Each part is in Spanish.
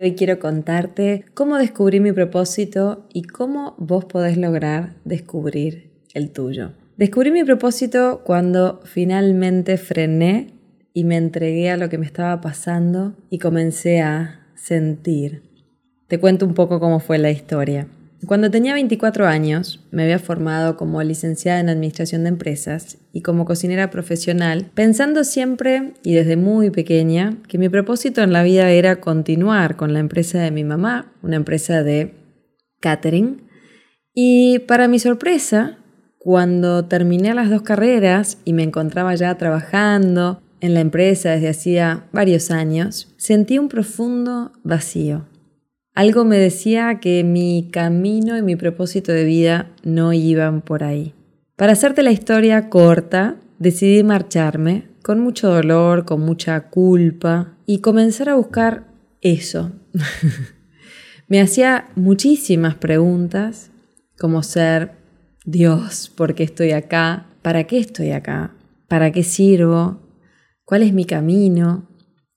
Hoy quiero contarte cómo descubrí mi propósito y cómo vos podés lograr descubrir el tuyo. Descubrí mi propósito cuando finalmente frené y me entregué a lo que me estaba pasando y comencé a sentir. Te cuento un poco cómo fue la historia. Cuando tenía 24 años, me había formado como licenciada en Administración de Empresas y como cocinera profesional, pensando siempre y desde muy pequeña que mi propósito en la vida era continuar con la empresa de mi mamá, una empresa de catering. Y para mi sorpresa, cuando terminé las dos carreras y me encontraba ya trabajando en la empresa desde hacía varios años, sentí un profundo vacío algo me decía que mi camino y mi propósito de vida no iban por ahí. Para hacerte la historia corta, decidí marcharme con mucho dolor, con mucha culpa y comenzar a buscar eso. me hacía muchísimas preguntas, como ser, Dios, ¿por qué estoy acá? ¿Para qué estoy acá? ¿Para qué sirvo? ¿Cuál es mi camino?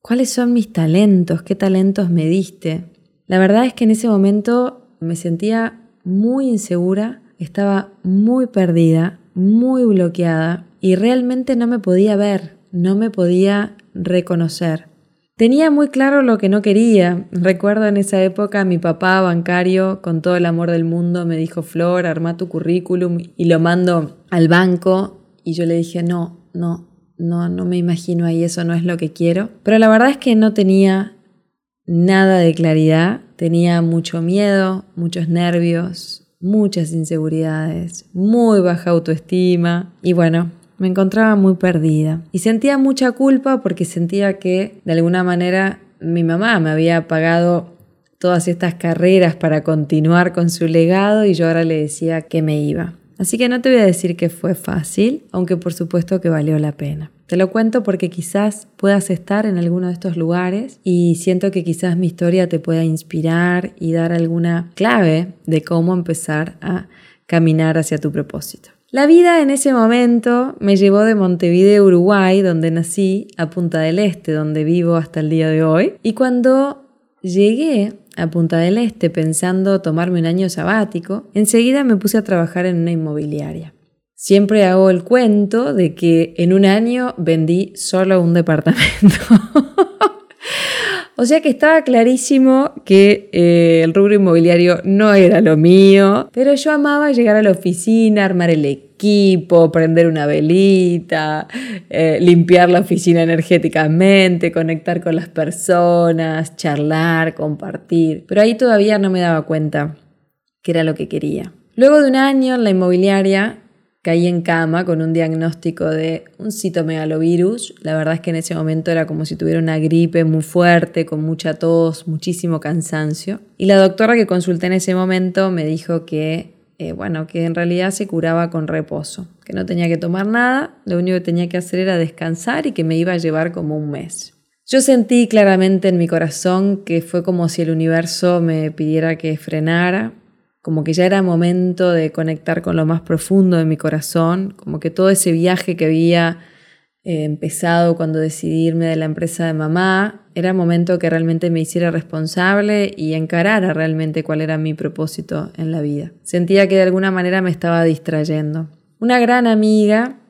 ¿Cuáles son mis talentos? ¿Qué talentos me diste? La verdad es que en ese momento me sentía muy insegura, estaba muy perdida, muy bloqueada y realmente no me podía ver, no me podía reconocer. Tenía muy claro lo que no quería. Recuerdo en esa época mi papá bancario, con todo el amor del mundo, me dijo, Flor, arma tu currículum y lo mando al banco. Y yo le dije, no, no, no, no me imagino ahí, eso no es lo que quiero. Pero la verdad es que no tenía nada de claridad, tenía mucho miedo, muchos nervios, muchas inseguridades, muy baja autoestima y bueno, me encontraba muy perdida y sentía mucha culpa porque sentía que de alguna manera mi mamá me había pagado todas estas carreras para continuar con su legado y yo ahora le decía que me iba. Así que no te voy a decir que fue fácil, aunque por supuesto que valió la pena. Te lo cuento porque quizás puedas estar en alguno de estos lugares y siento que quizás mi historia te pueda inspirar y dar alguna clave de cómo empezar a caminar hacia tu propósito. La vida en ese momento me llevó de Montevideo, Uruguay, donde nací, a Punta del Este, donde vivo hasta el día de hoy. Y cuando llegué a Punta del Este pensando tomarme un año sabático, enseguida me puse a trabajar en una inmobiliaria. Siempre hago el cuento de que en un año vendí solo un departamento. o sea que estaba clarísimo que eh, el rubro inmobiliario no era lo mío, pero yo amaba llegar a la oficina, armar el equipo, prender una velita, eh, limpiar la oficina energéticamente, conectar con las personas, charlar, compartir. Pero ahí todavía no me daba cuenta que era lo que quería. Luego de un año en la inmobiliaria, Caí en cama con un diagnóstico de un citomegalovirus. La verdad es que en ese momento era como si tuviera una gripe muy fuerte, con mucha tos, muchísimo cansancio. Y la doctora que consulté en ese momento me dijo que, eh, bueno, que en realidad se curaba con reposo, que no tenía que tomar nada, lo único que tenía que hacer era descansar y que me iba a llevar como un mes. Yo sentí claramente en mi corazón que fue como si el universo me pidiera que frenara, como que ya era momento de conectar con lo más profundo de mi corazón, como que todo ese viaje que había eh, empezado cuando decidí irme de la empresa de mamá, era momento que realmente me hiciera responsable y encarara realmente cuál era mi propósito en la vida. Sentía que de alguna manera me estaba distrayendo. Una gran amiga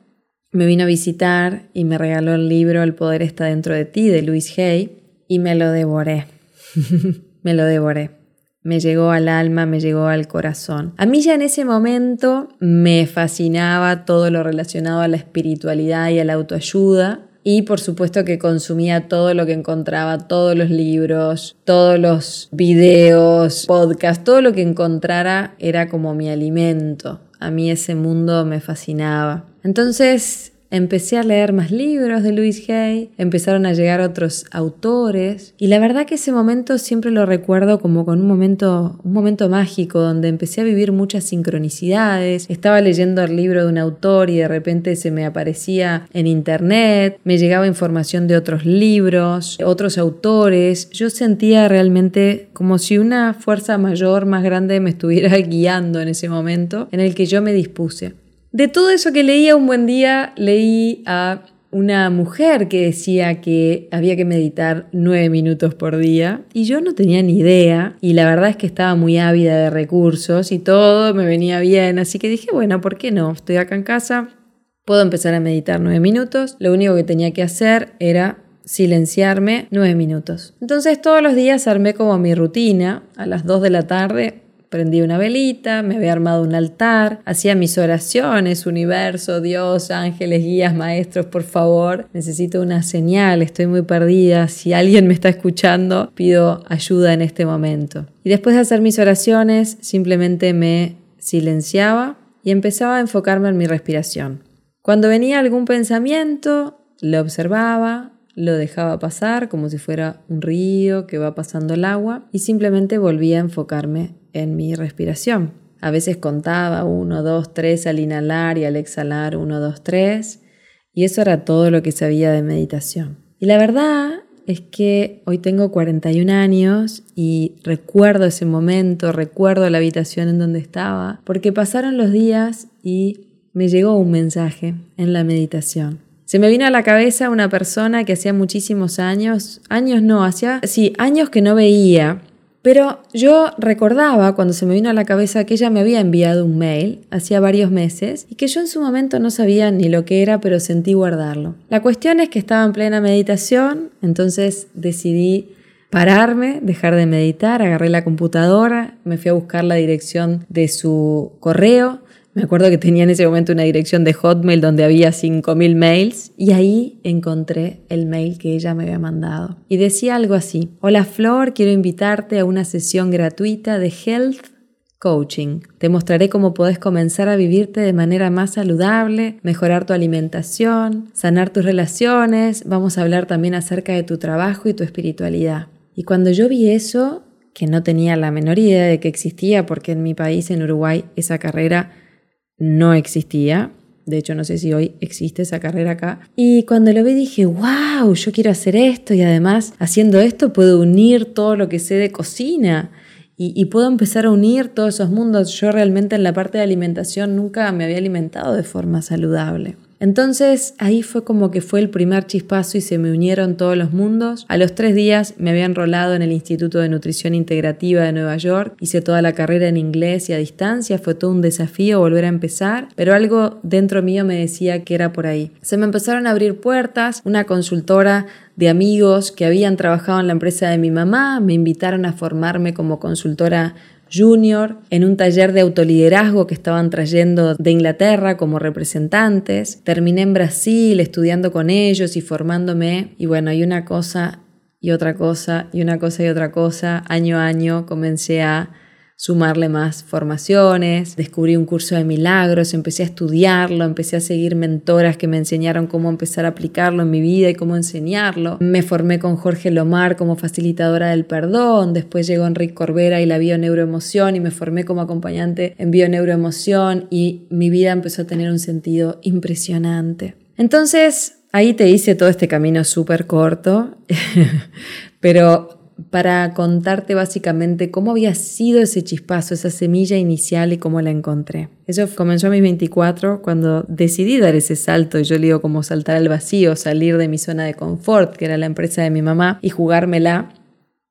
me vino a visitar y me regaló el libro El poder está dentro de ti de Louise Hay y me lo devoré. me lo devoré me llegó al alma, me llegó al corazón. A mí ya en ese momento me fascinaba todo lo relacionado a la espiritualidad y a la autoayuda. Y por supuesto que consumía todo lo que encontraba, todos los libros, todos los videos, podcasts, todo lo que encontrara era como mi alimento. A mí ese mundo me fascinaba. Entonces empecé a leer más libros de Louis Hay, empezaron a llegar otros autores y la verdad que ese momento siempre lo recuerdo como con un momento, un momento mágico donde empecé a vivir muchas sincronicidades, estaba leyendo el libro de un autor y de repente se me aparecía en internet, me llegaba información de otros libros, otros autores, yo sentía realmente como si una fuerza mayor, más grande me estuviera guiando en ese momento en el que yo me dispuse. De todo eso que leía un buen día, leí a una mujer que decía que había que meditar nueve minutos por día y yo no tenía ni idea y la verdad es que estaba muy ávida de recursos y todo me venía bien, así que dije, bueno, ¿por qué no? Estoy acá en casa, puedo empezar a meditar nueve minutos, lo único que tenía que hacer era silenciarme nueve minutos. Entonces todos los días armé como mi rutina, a las dos de la tarde Prendí una velita, me había armado un altar, hacía mis oraciones, universo, Dios, ángeles, guías, maestros, por favor, necesito una señal, estoy muy perdida, si alguien me está escuchando, pido ayuda en este momento. Y después de hacer mis oraciones, simplemente me silenciaba y empezaba a enfocarme en mi respiración. Cuando venía algún pensamiento, lo observaba, lo dejaba pasar como si fuera un río que va pasando el agua y simplemente volvía a enfocarme en mi respiración. A veces contaba 1, 2, 3 al inhalar y al exhalar 1, 2, 3 y eso era todo lo que sabía de meditación. Y la verdad es que hoy tengo 41 años y recuerdo ese momento, recuerdo la habitación en donde estaba, porque pasaron los días y me llegó un mensaje en la meditación. Se me vino a la cabeza una persona que hacía muchísimos años, años no, hacía, sí, años que no veía, pero yo recordaba cuando se me vino a la cabeza que ella me había enviado un mail hacía varios meses y que yo en su momento no sabía ni lo que era, pero sentí guardarlo. La cuestión es que estaba en plena meditación, entonces decidí pararme, dejar de meditar, agarré la computadora, me fui a buscar la dirección de su correo, me acuerdo que tenía en ese momento una dirección de Hotmail donde había 5.000 mails y ahí encontré el mail que ella me había mandado. Y decía algo así, hola Flor, quiero invitarte a una sesión gratuita de Health Coaching. Te mostraré cómo podés comenzar a vivirte de manera más saludable, mejorar tu alimentación, sanar tus relaciones, vamos a hablar también acerca de tu trabajo y tu espiritualidad. Y cuando yo vi eso, que no tenía la menor idea de que existía, porque en mi país, en Uruguay, esa carrera no existía. De hecho, no sé si hoy existe esa carrera acá. Y cuando lo vi dije, wow, yo quiero hacer esto y además haciendo esto puedo unir todo lo que sé de cocina y, y, puedo empezar a unir todos esos mundos. Yo realmente en la parte de alimentación nunca me había alimentado de forma saludable. Entonces ahí fue como que fue el primer chispazo y se me unieron todos los mundos. A los tres días me había enrolado en el Instituto de Nutrición Integrativa de Nueva York, hice toda la carrera en inglés y a distancia, fue todo un desafío volver a empezar, pero algo dentro mío me decía que era por ahí. Se me empezaron a abrir puertas, una consultora de amigos que habían trabajado en la empresa de mi mamá, me invitaron a formarme como consultora junior en un taller de autoliderazgo que estaban trayendo de Inglaterra como representantes. Terminé en Brasil estudiando con ellos y formándome. Y bueno, hay una cosa y otra cosa y una cosa y otra cosa. Año a año comencé a sumarle más formaciones, descubrí un curso de milagros, empecé a estudiarlo, empecé a seguir mentoras que me enseñaron cómo empezar a aplicarlo en mi vida y cómo enseñarlo. Me formé con Jorge Lomar como facilitadora del perdón, después llegó Enrique Corbera y la bioneuroemoción y me formé como acompañante en bioneuroemoción y mi vida empezó a tener un sentido impresionante. Entonces, ahí te hice todo este camino súper corto, pero para contarte básicamente cómo había sido ese chispazo, esa semilla inicial y cómo la encontré. Eso comenzó a mis 24 cuando decidí dar ese salto, yo le digo como saltar al vacío, salir de mi zona de confort, que era la empresa de mi mamá, y jugármela.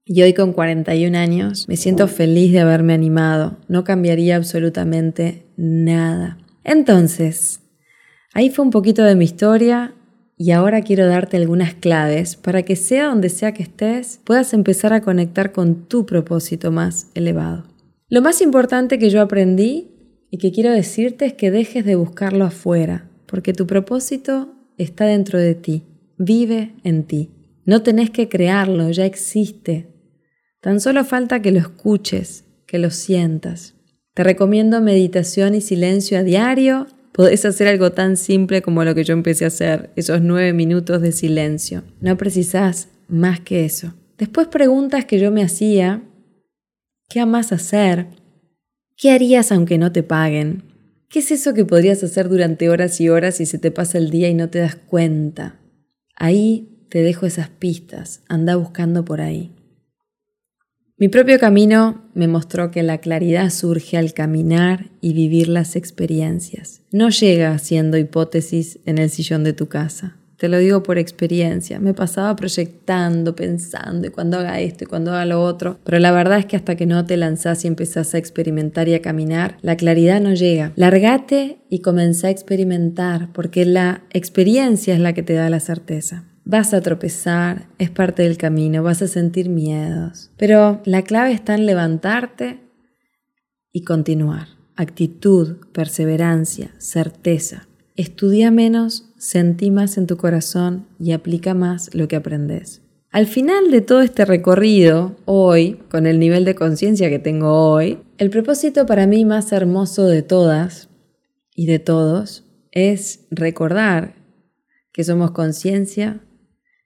Y hoy con 41 años me siento feliz de haberme animado, no cambiaría absolutamente nada. Entonces, ahí fue un poquito de mi historia, y ahora quiero darte algunas claves para que sea donde sea que estés, puedas empezar a conectar con tu propósito más elevado. Lo más importante que yo aprendí y que quiero decirte es que dejes de buscarlo afuera, porque tu propósito está dentro de ti, vive en ti. No tenés que crearlo, ya existe. Tan solo falta que lo escuches, que lo sientas. Te recomiendo meditación y silencio a diario Podés hacer algo tan simple como lo que yo empecé a hacer, esos nueve minutos de silencio. No precisás más que eso. Después preguntas que yo me hacía, ¿qué amas hacer? ¿Qué harías aunque no te paguen? ¿Qué es eso que podrías hacer durante horas y horas y se te pasa el día y no te das cuenta? Ahí te dejo esas pistas, anda buscando por ahí. Mi propio camino me mostró que la claridad surge al caminar y vivir las experiencias. No llega siendo hipótesis en el sillón de tu casa. Te lo digo por experiencia. Me pasaba proyectando, pensando, y cuando haga esto y cuando haga lo otro. Pero la verdad es que hasta que no te lanzás y empezás a experimentar y a caminar, la claridad no llega. Largate y comenzá a experimentar, porque la experiencia es la que te da la certeza. Vas a tropezar, es parte del camino, vas a sentir miedos. Pero la clave está en levantarte y continuar. Actitud, perseverancia, certeza. Estudia menos, sentí más en tu corazón y aplica más lo que aprendes. Al final de todo este recorrido, hoy, con el nivel de conciencia que tengo hoy, el propósito para mí más hermoso de todas y de todos es recordar que somos conciencia,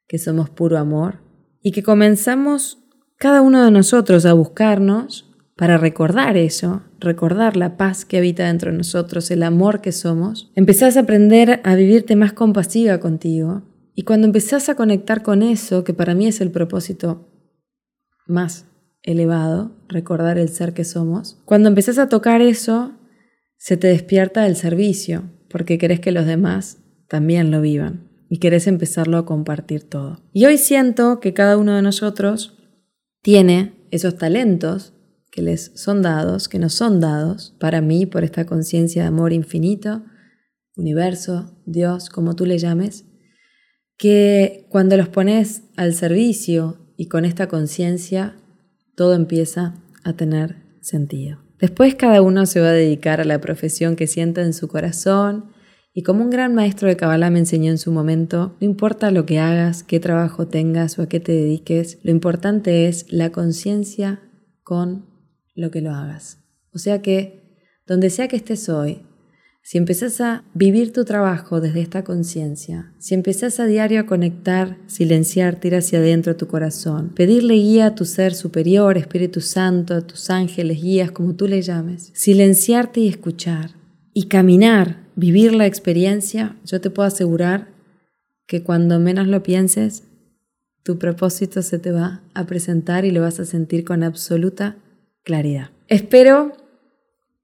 que somos puro amor y que comenzamos cada uno de nosotros a buscarnos para recordar eso, recordar la paz que habita dentro de nosotros, el amor que somos, empezás a aprender a vivirte más compasiva contigo. Y cuando empezás a conectar con eso, que para mí es el propósito más elevado, recordar el ser que somos, cuando empezás a tocar eso, se te despierta el servicio, porque querés que los demás también lo vivan y querés empezarlo a compartir todo. Y hoy siento que cada uno de nosotros tiene esos talentos que les son dados, que nos son dados para mí por esta conciencia de amor infinito, universo, Dios, como tú le llames, que cuando los pones al servicio y con esta conciencia, todo empieza a tener sentido. Después cada uno se va a dedicar a la profesión que sienta en su corazón y como un gran maestro de Kabbalah me enseñó en su momento, no importa lo que hagas, qué trabajo tengas o a qué te dediques, lo importante es la conciencia con lo que lo hagas. O sea que, donde sea que estés hoy, si empezás a vivir tu trabajo desde esta conciencia, si empezás a diario a conectar, silenciarte, ir hacia adentro tu corazón, pedirle guía a tu ser superior, Espíritu Santo, a tus ángeles, guías, como tú le llames, silenciarte y escuchar, y caminar, vivir la experiencia, yo te puedo asegurar que cuando menos lo pienses, tu propósito se te va a presentar y lo vas a sentir con absoluta claridad. Espero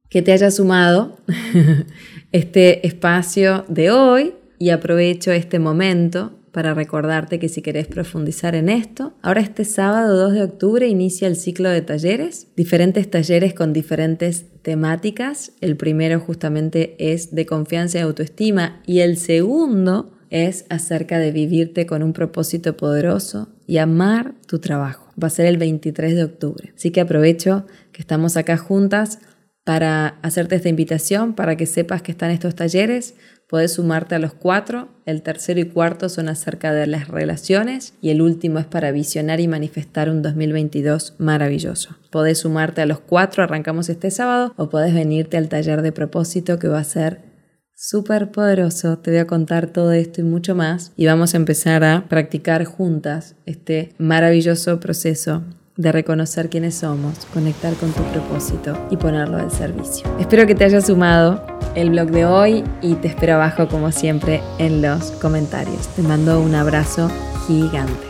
que te haya sumado este espacio de hoy y aprovecho este momento para recordarte que si querés profundizar en esto, ahora este sábado 2 de octubre inicia el ciclo de talleres, diferentes talleres con diferentes temáticas. El primero justamente es de confianza y autoestima y el segundo es acerca de vivirte con un propósito poderoso y amar tu trabajo va a ser el 23 de octubre. Así que aprovecho que estamos acá juntas para hacerte esta invitación, para que sepas que están estos talleres. Puedes sumarte a los cuatro. El tercero y cuarto son acerca de las relaciones y el último es para visionar y manifestar un 2022 maravilloso. Podés sumarte a los cuatro, arrancamos este sábado, o podés venirte al taller de propósito que va a ser súper poderoso. Te voy a contar todo esto y mucho más y vamos a empezar a practicar juntas este maravilloso proceso de reconocer quiénes somos, conectar con tu propósito y ponerlo al servicio. Espero que te haya sumado el blog de hoy y te espero abajo como siempre en los comentarios. Te mando un abrazo gigante.